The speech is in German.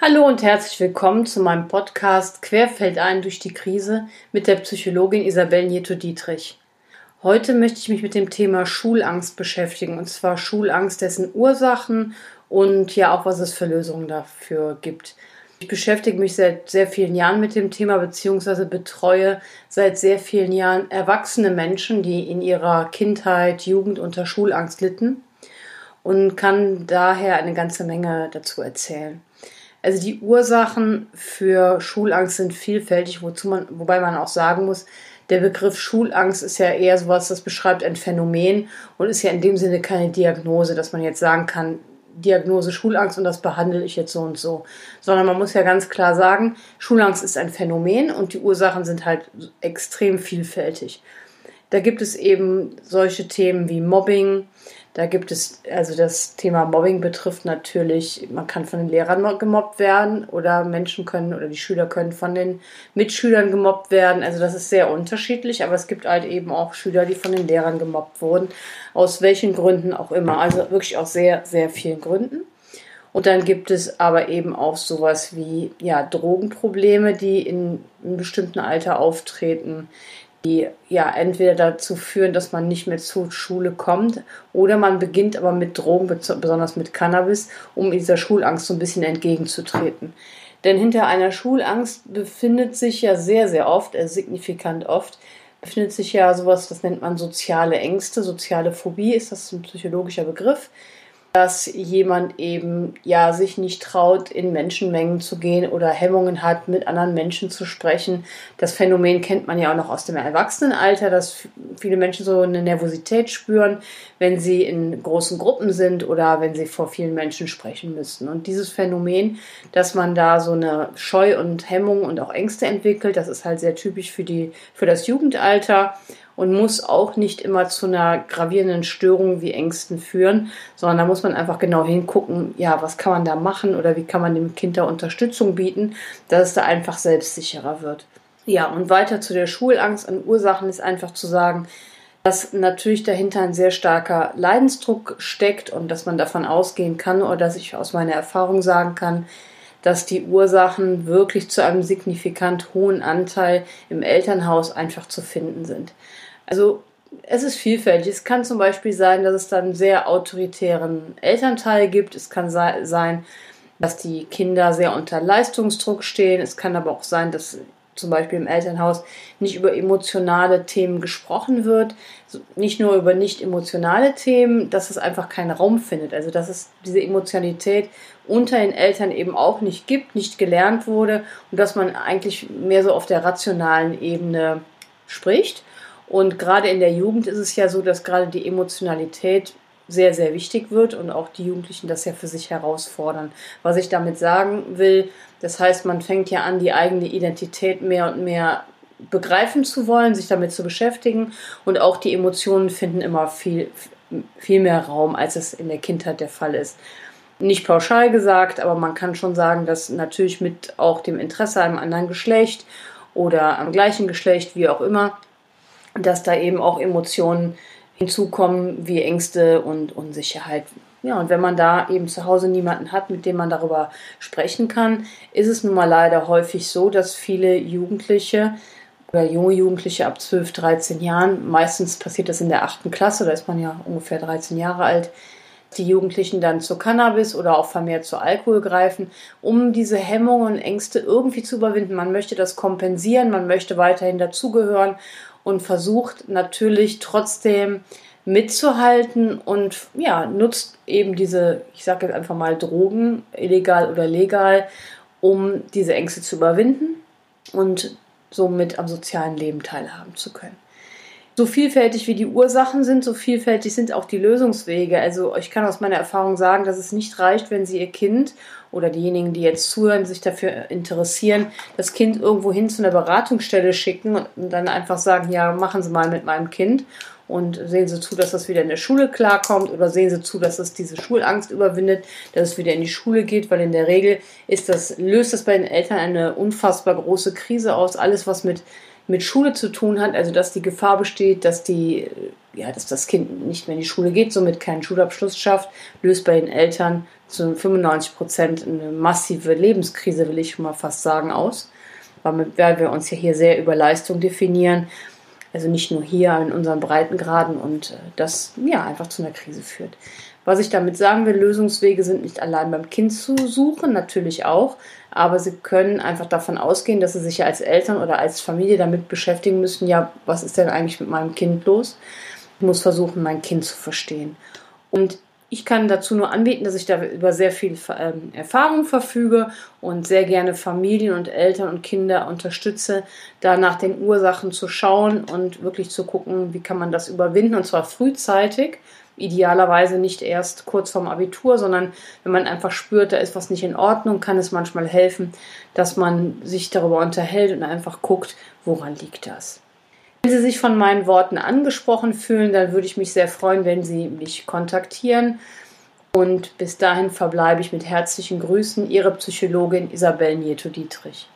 Hallo und herzlich willkommen zu meinem Podcast Querfeldein durch die Krise mit der Psychologin Isabel Nieto-Dietrich. Heute möchte ich mich mit dem Thema Schulangst beschäftigen und zwar Schulangst, dessen Ursachen und ja auch was es für Lösungen dafür gibt. Ich beschäftige mich seit sehr vielen Jahren mit dem Thema beziehungsweise betreue seit sehr vielen Jahren erwachsene Menschen, die in ihrer Kindheit, Jugend unter Schulangst litten und kann daher eine ganze Menge dazu erzählen. Also die Ursachen für Schulangst sind vielfältig, wozu man, wobei man auch sagen muss, der Begriff Schulangst ist ja eher sowas, das beschreibt ein Phänomen und ist ja in dem Sinne keine Diagnose, dass man jetzt sagen kann, Diagnose Schulangst und das behandle ich jetzt so und so. Sondern man muss ja ganz klar sagen, Schulangst ist ein Phänomen und die Ursachen sind halt extrem vielfältig. Da gibt es eben solche Themen wie Mobbing, da gibt es, also das Thema Mobbing betrifft natürlich, man kann von den Lehrern gemobbt werden oder Menschen können oder die Schüler können von den Mitschülern gemobbt werden. Also das ist sehr unterschiedlich, aber es gibt halt eben auch Schüler, die von den Lehrern gemobbt wurden, aus welchen Gründen auch immer. Also wirklich aus sehr, sehr vielen Gründen. Und dann gibt es aber eben auch sowas wie ja, Drogenprobleme, die in einem bestimmten Alter auftreten die ja entweder dazu führen, dass man nicht mehr zur Schule kommt oder man beginnt aber mit Drogen, besonders mit Cannabis, um dieser Schulangst so ein bisschen entgegenzutreten. Denn hinter einer Schulangst befindet sich ja sehr, sehr oft, äh, signifikant oft, befindet sich ja sowas, das nennt man soziale Ängste, soziale Phobie ist das ein psychologischer Begriff dass jemand eben ja sich nicht traut, in Menschenmengen zu gehen oder Hemmungen hat, mit anderen Menschen zu sprechen. Das Phänomen kennt man ja auch noch aus dem Erwachsenenalter, dass viele Menschen so eine Nervosität spüren, wenn sie in großen Gruppen sind oder wenn sie vor vielen Menschen sprechen müssen. Und dieses Phänomen, dass man da so eine Scheu und Hemmung und auch Ängste entwickelt, das ist halt sehr typisch für die für das Jugendalter und muss auch nicht immer zu einer gravierenden Störung wie Ängsten führen, sondern da muss man einfach genau hingucken, ja, was kann man da machen oder wie kann man dem Kind da Unterstützung bieten, dass es da einfach selbstsicherer wird. Ja, und weiter zu der Schulangst an Ursachen ist einfach zu sagen, dass natürlich dahinter ein sehr starker Leidensdruck steckt und dass man davon ausgehen kann oder dass ich aus meiner Erfahrung sagen kann, dass die Ursachen wirklich zu einem signifikant hohen Anteil im Elternhaus einfach zu finden sind. Also es ist vielfältig. Es kann zum Beispiel sein, dass es dann einen sehr autoritären Elternteil gibt. Es kann sein, dass die Kinder sehr unter Leistungsdruck stehen. Es kann aber auch sein, dass zum Beispiel im Elternhaus nicht über emotionale Themen gesprochen wird, nicht nur über nicht emotionale Themen, dass es einfach keinen Raum findet. Also dass es diese Emotionalität unter den Eltern eben auch nicht gibt, nicht gelernt wurde und dass man eigentlich mehr so auf der rationalen Ebene spricht. Und gerade in der Jugend ist es ja so, dass gerade die Emotionalität sehr, sehr wichtig wird und auch die Jugendlichen das ja für sich herausfordern. Was ich damit sagen will, das heißt, man fängt ja an, die eigene Identität mehr und mehr begreifen zu wollen, sich damit zu beschäftigen und auch die Emotionen finden immer viel, viel mehr Raum, als es in der Kindheit der Fall ist. Nicht pauschal gesagt, aber man kann schon sagen, dass natürlich mit auch dem Interesse am anderen Geschlecht oder am gleichen Geschlecht, wie auch immer, dass da eben auch Emotionen hinzukommen wie Ängste und Unsicherheit. Ja, und wenn man da eben zu Hause niemanden hat, mit dem man darüber sprechen kann, ist es nun mal leider häufig so, dass viele Jugendliche oder junge Jugendliche ab 12, 13 Jahren, meistens passiert das in der achten Klasse, da ist man ja ungefähr 13 Jahre alt, die Jugendlichen dann zu Cannabis oder auch vermehrt zu Alkohol greifen, um diese Hemmungen und Ängste irgendwie zu überwinden. Man möchte das kompensieren, man möchte weiterhin dazugehören und versucht natürlich trotzdem mitzuhalten und ja, nutzt eben diese, ich sage jetzt einfach mal Drogen, illegal oder legal, um diese Ängste zu überwinden und somit am sozialen Leben teilhaben zu können. So vielfältig wie die Ursachen sind, so vielfältig sind auch die Lösungswege. Also ich kann aus meiner Erfahrung sagen, dass es nicht reicht, wenn Sie Ihr Kind oder diejenigen, die jetzt zuhören, sich dafür interessieren, das Kind irgendwo hin zu einer Beratungsstelle schicken und dann einfach sagen, ja, machen Sie mal mit meinem Kind und sehen Sie zu, dass das wieder in der Schule klarkommt oder sehen Sie zu, dass es diese Schulangst überwindet, dass es wieder in die Schule geht, weil in der Regel ist das, löst das bei den Eltern eine unfassbar große Krise aus. Alles, was mit, mit Schule zu tun hat, also dass die Gefahr besteht, dass die ja, dass das Kind nicht mehr in die Schule geht, somit keinen Schulabschluss schafft, löst bei den Eltern zu 95 Prozent eine massive Lebenskrise, will ich mal fast sagen, aus, weil wir uns ja hier sehr über Leistung definieren. Also nicht nur hier in unseren Breitengraden und äh, das ja einfach zu einer Krise führt. Was ich damit sagen will, Lösungswege sind nicht allein beim Kind zu suchen, natürlich auch, aber sie können einfach davon ausgehen, dass sie sich ja als Eltern oder als Familie damit beschäftigen müssen, ja, was ist denn eigentlich mit meinem Kind los? Ich muss versuchen, mein Kind zu verstehen. Und ich kann dazu nur anbieten, dass ich da über sehr viel ähm, Erfahrung verfüge und sehr gerne Familien und Eltern und Kinder unterstütze, da nach den Ursachen zu schauen und wirklich zu gucken, wie kann man das überwinden und zwar frühzeitig. Idealerweise nicht erst kurz vorm Abitur, sondern wenn man einfach spürt, da ist was nicht in Ordnung, kann es manchmal helfen, dass man sich darüber unterhält und einfach guckt, woran liegt das. Wenn Sie sich von meinen Worten angesprochen fühlen, dann würde ich mich sehr freuen, wenn Sie mich kontaktieren. Und bis dahin verbleibe ich mit herzlichen Grüßen, Ihre Psychologin Isabel Nieto-Dietrich.